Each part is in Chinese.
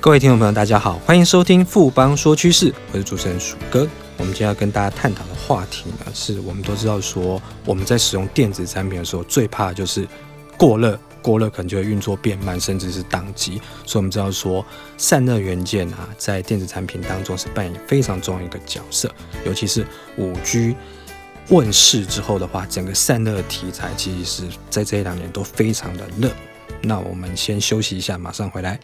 各位听众朋友，大家好，欢迎收听富邦说趋势，我是主持人鼠哥。我们今天要跟大家探讨的话题呢，是我们都知道说，我们在使用电子产品的时候，最怕的就是过热，过热可能就会运作变慢，甚至是宕机。所以我们知道说，散热元件啊，在电子产品当中是扮演非常重要一个角色，尤其是五 G 问世之后的话，整个散热题材其实是在这一两年都非常的热。那我们先休息一下，马上回来。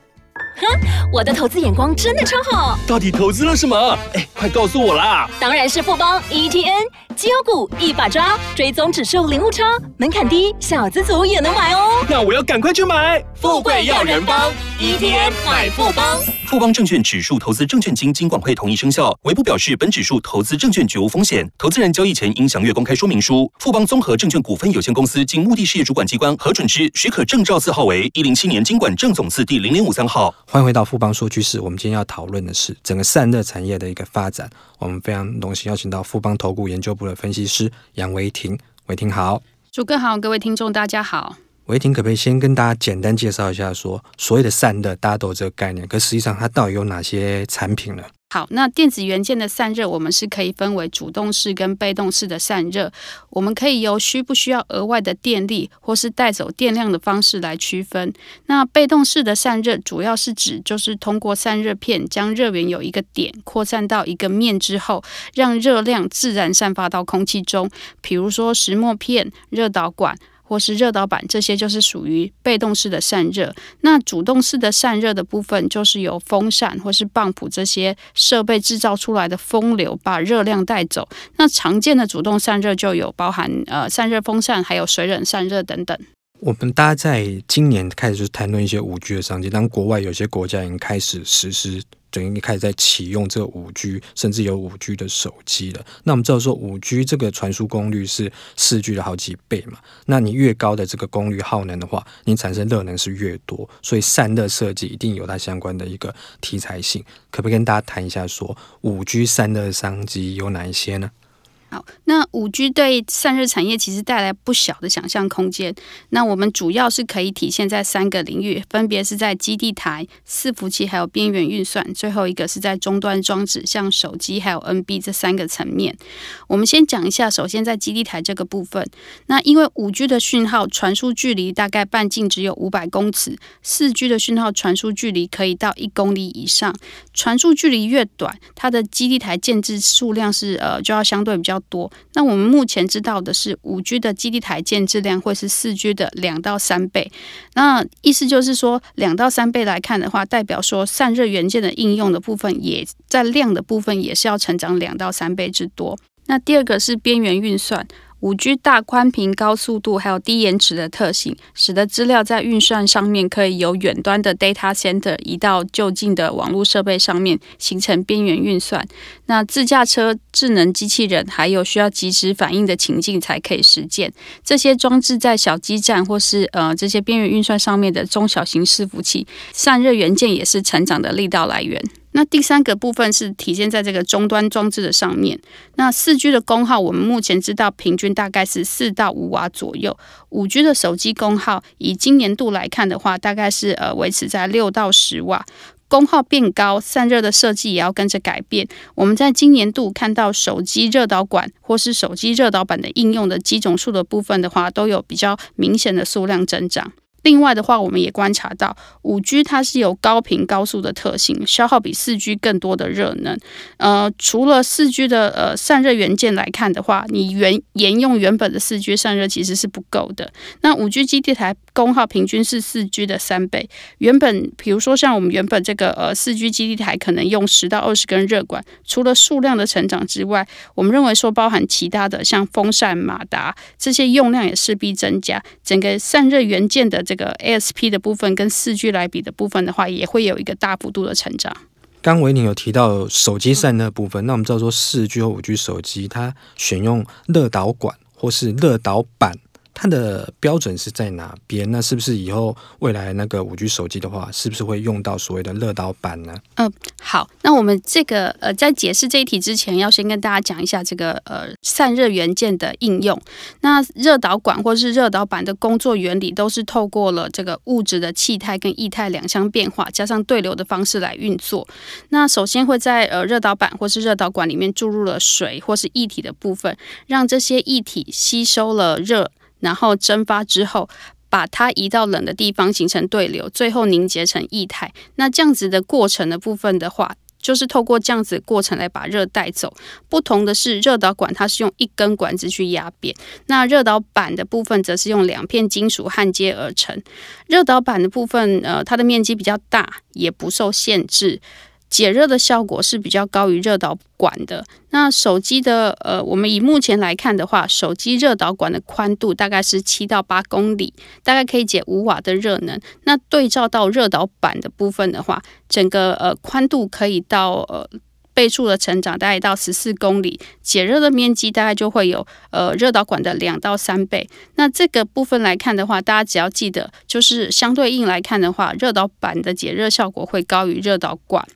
哼，我的投资眼光真的超好。到底投资了什么？哎，快告诉我啦！当然是富邦 ETN，绩优股一把抓，追踪指数零误差，门槛低，小资族也能买哦。那我要赶快去买。富贵要人帮，ETN 买富邦。富邦证券指数投资证券经金管会同意生效，唯不表示本指数投资证券绝无风险。投资人交易前应详阅公开说明书。富邦综合证券股份有限公司经目的事业主管机关核准之许可证照字号为一零七年金管证总字第零零五三号。欢迎回到富邦说趋势，我们今天要讨论的是整个散热产业的一个发展。我们非常荣幸邀请到富邦投顾研究部的分析师杨维婷，维婷好，鼠哥好，各位听众大家好。维婷可不可以先跟大家简单介绍一下说，所谓的散热，大家都有这个概念，可实际上它到底有哪些产品呢？好，那电子元件的散热，我们是可以分为主动式跟被动式的散热。我们可以由需不需要额外的电力，或是带走电量的方式来区分。那被动式的散热，主要是指就是通过散热片将热源有一个点扩散到一个面之后，让热量自然散发到空气中，比如说石墨片、热导管。或是热导板，这些就是属于被动式的散热。那主动式的散热的部分，就是由风扇或是泵浦这些设备制造出来的风流把热量带走。那常见的主动散热就有包含呃散热风扇，还有水冷散热等等。我们大家在今年开始就谈论一些五 G 的商机，当国外有些国家已经开始实施。等于开始在启用这个五 G，甚至有五 G 的手机了。那我们知道说，五 G 这个传输功率是四 G 的好几倍嘛。那你越高的这个功率耗能的话，你产生热能是越多，所以散热设计一定有它相关的一个题材性。可不可以跟大家谈一下说，五 G 散热商机有哪一些呢？好，那五 G 对散热产业其实带来不小的想象空间。那我们主要是可以体现在三个领域，分别是在基地台、伺服器还有边缘运算，最后一个是在终端装置，像手机还有 NB 这三个层面。我们先讲一下，首先在基地台这个部分，那因为五 G 的讯号传输距离大概半径只有五百公尺，四 G 的讯号传输距离可以到一公里以上。传输距离越短，它的基地台建置数量是呃就要相对比较多。那我们目前知道的是，五 G 的基地台建质量会是四 G 的两到三倍。那意思就是说，两到三倍来看的话，代表说散热元件的应用的部分，也在量的部分也是要成长两到三倍之多。那第二个是边缘运算。五 G 大宽频、高速度，还有低延迟的特性，使得资料在运算上面可以由远端的 data center 移到就近的网络设备上面，形成边缘运算。那自驾车、智能机器人，还有需要即时反应的情境才可以实践。这些装置在小基站或是呃这些边缘运算上面的中小型伺服器，散热元件也是成长的力道来源。那第三个部分是体现在这个终端装置的上面。那四 G 的功耗，我们目前知道平均大概是四到五瓦左右。五 G 的手机功耗，以今年度来看的话，大概是呃维持在六到十瓦。功耗变高，散热的设计也要跟着改变。我们在今年度看到手机热导管或是手机热导板的应用的机种数的部分的话，都有比较明显的数量增长。另外的话，我们也观察到，五 G 它是有高频高速的特性，消耗比四 G 更多的热能。呃，除了四 G 的呃散热元件来看的话，你原沿用原本的四 G 散热其实是不够的。那五 G 基地台功耗平均是四 G 的三倍。原本比如说像我们原本这个呃四 G 基地台可能用十到二十根热管，除了数量的成长之外，我们认为说包含其他的像风扇、马达这些用量也势必增加，整个散热元件的这。这个 ASP 的部分跟四 G 来比的部分的话，也会有一个大幅度的成长。刚维宁有提到手机散热部分，那我们知道说四 G 和五 G 手机它选用热导管或是热导板它的标准是在哪边？那是不是以后未来那个五 G 手机的话，是不是会用到所谓的热导板呢？嗯、好，那我们这个呃，在解释这一题之前，要先跟大家讲一下这个呃散热元件的应用。那热导管或是热导板的工作原理，都是透过了这个物质的气态跟液态两相变化，加上对流的方式来运作。那首先会在呃热导板或是热导管里面注入了水或是液体的部分，让这些液体吸收了热。然后蒸发之后，把它移到冷的地方形成对流，最后凝结成液态。那这样子的过程的部分的话，就是透过这样子的过程来把热带走。不同的是，热导管它是用一根管子去压扁，那热导板的部分则是用两片金属焊接而成。热导板的部分，呃，它的面积比较大，也不受限制。解热的效果是比较高于热导管的。那手机的呃，我们以目前来看的话，手机热导管的宽度大概是七到八公里，大概可以解五瓦的热能。那对照到热导板的部分的话，整个呃宽度可以到呃倍数的成长，大概到十四公里，解热的面积大概就会有呃热导管的两到三倍。那这个部分来看的话，大家只要记得，就是相对应来看的话，热导板的解热效果会高于热导管。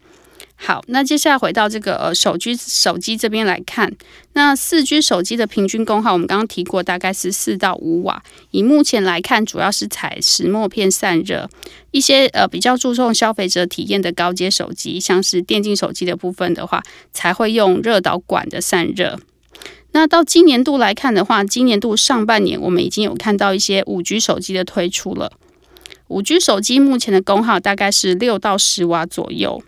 好，那接下来回到这个呃手机手机这边来看，那四 G 手机的平均功耗，我们刚刚提过，大概是四到五瓦。以目前来看，主要是采石墨片散热，一些呃比较注重消费者体验的高阶手机，像是电竞手机的部分的话，才会用热导管的散热。那到今年度来看的话，今年度上半年我们已经有看到一些五 G 手机的推出了，五 G 手机目前的功耗大概是六到十瓦左右。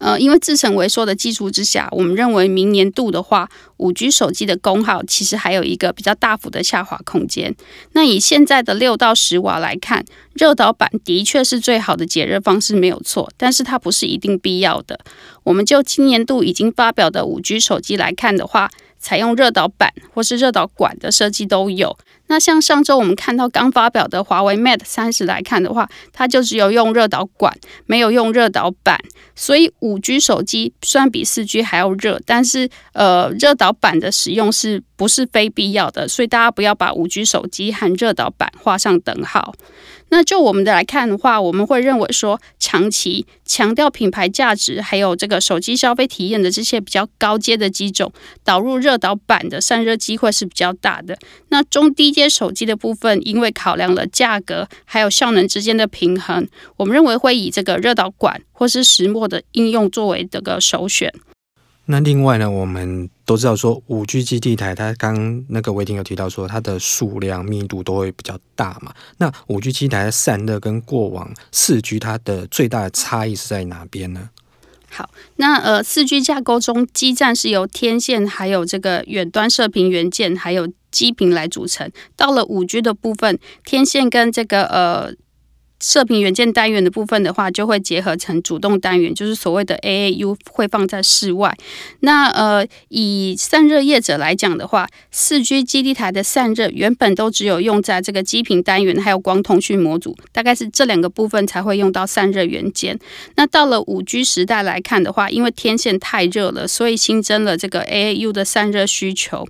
呃，因为自省为说的基础之下，我们认为明年度的话，五 G 手机的功耗其实还有一个比较大幅的下滑空间。那以现在的六到十瓦来看，热导板的确是最好的解热方式，没有错，但是它不是一定必要的。我们就今年度已经发表的五 G 手机来看的话，采用热导板或是热导管的设计都有。那像上周我们看到刚发表的华为 Mate 三十来看的话，它就只有用热导管，没有用热导板。所以五 G 手机虽然比四 G 还要热，但是呃热导板的使用是不是非必要的？所以大家不要把五 G 手机和热导板画上等号。那就我们的来看的话，我们会认为说，长期强调品牌价值，还有这个手机消费体验的这些比较高阶的机种，导入热导板的散热机会是比较大的。那中低阶手机的部分，因为考量了价格还有效能之间的平衡，我们认为会以这个热导管或是石墨的应用作为这个首选。那另外呢，我们都知道说，五 G 基地台，它刚那个维婷有提到说，它的数量密度都会比较大嘛。那五 G 基地台的散热跟过往四 G 它的最大的差异是在哪边呢？好，那呃，四 G 架构中，基站是由天线、还有这个远端射频元件，还有基频来组成。到了五 G 的部分，天线跟这个呃。射频元件单元的部分的话，就会结合成主动单元，就是所谓的 AAU，会放在室外。那呃，以散热业者来讲的话，四 G 基地台的散热原本都只有用在这个基频单元，还有光通讯模组，大概是这两个部分才会用到散热元件。那到了五 G 时代来看的话，因为天线太热了，所以新增了这个 AAU 的散热需求。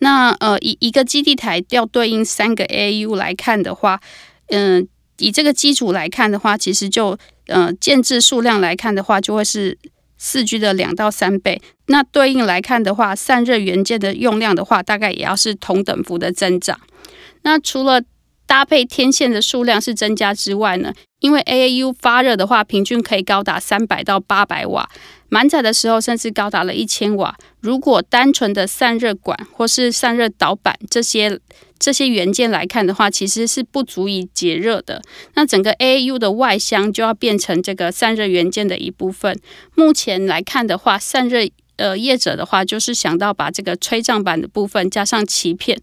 那呃，以一个基地台要对应三个 AAU 来看的话，嗯、以这个基础来看的话，其实就呃建制数量来看的话，就会是四 G 的两到三倍。那对应来看的话，散热元件的用量的话，大概也要是同等幅的增长。那除了搭配天线的数量是增加之外呢，因为 AAU 发热的话，平均可以高达三百到八百瓦，满载的时候甚至高达了一千瓦。如果单纯的散热管或是散热导板这些，这些元件来看的话，其实是不足以解热的。那整个 AAU 的外箱就要变成这个散热元件的一部分。目前来看的话，散热呃业者的话，就是想到把这个吹胀板的部分加上鳍片。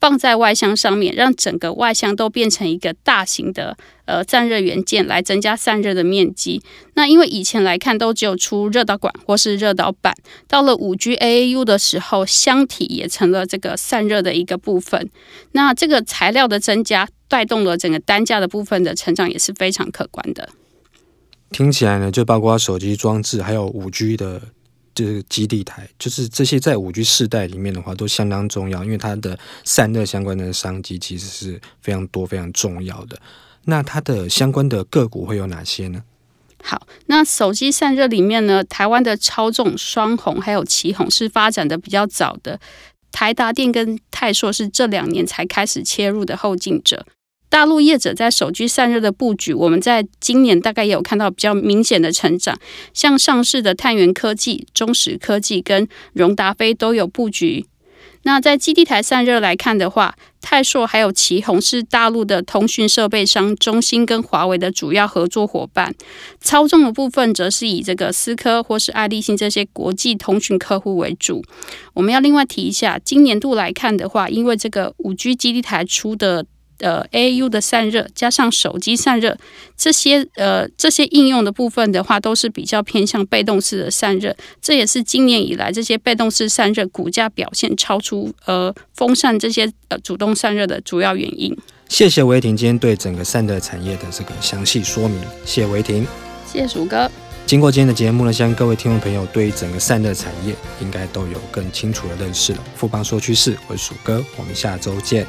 放在外箱上面，让整个外箱都变成一个大型的呃散热元件，来增加散热的面积。那因为以前来看都只有出热导管或是热导板，到了五 G AAU 的时候，箱体也成了这个散热的一个部分。那这个材料的增加，带动了整个单价的部分的成长，也是非常可观的。听起来呢，就包括手机装置还有五 G 的。就是基地台，就是这些在五 G 世代里面的话，都相当重要，因为它的散热相关的商机其实是非常多、非常重要的。那它的相关的个股会有哪些呢？好，那手机散热里面呢，台湾的超众、双红还有奇红是发展的比较早的，台达电跟泰硕是这两年才开始切入的后进者。大陆业者在手机散热的布局，我们在今年大概也有看到比较明显的成长，像上市的碳源科技、中石科技跟荣达飞都有布局。那在基地台散热来看的话，泰硕还有奇鋐是大陆的通讯设备商中兴跟华为的主要合作伙伴。超众的部分则是以这个思科或是爱立信这些国际通讯客户为主。我们要另外提一下，今年度来看的话，因为这个五 G 基地台出的。呃，AAU 的散热加上手机散热这些呃这些应用的部分的话，都是比较偏向被动式的散热，这也是今年以来这些被动式散热股价表现超出呃风扇这些呃主动散热的主要原因。谢谢维婷今天对整个散热产业的这个详细说明，谢谢维婷，谢谢鼠哥。经过今天的节目呢，相信各位听众朋友对于整个散热产业应该都有更清楚的认识了。富邦说趋势，我是鼠哥，我们下周见。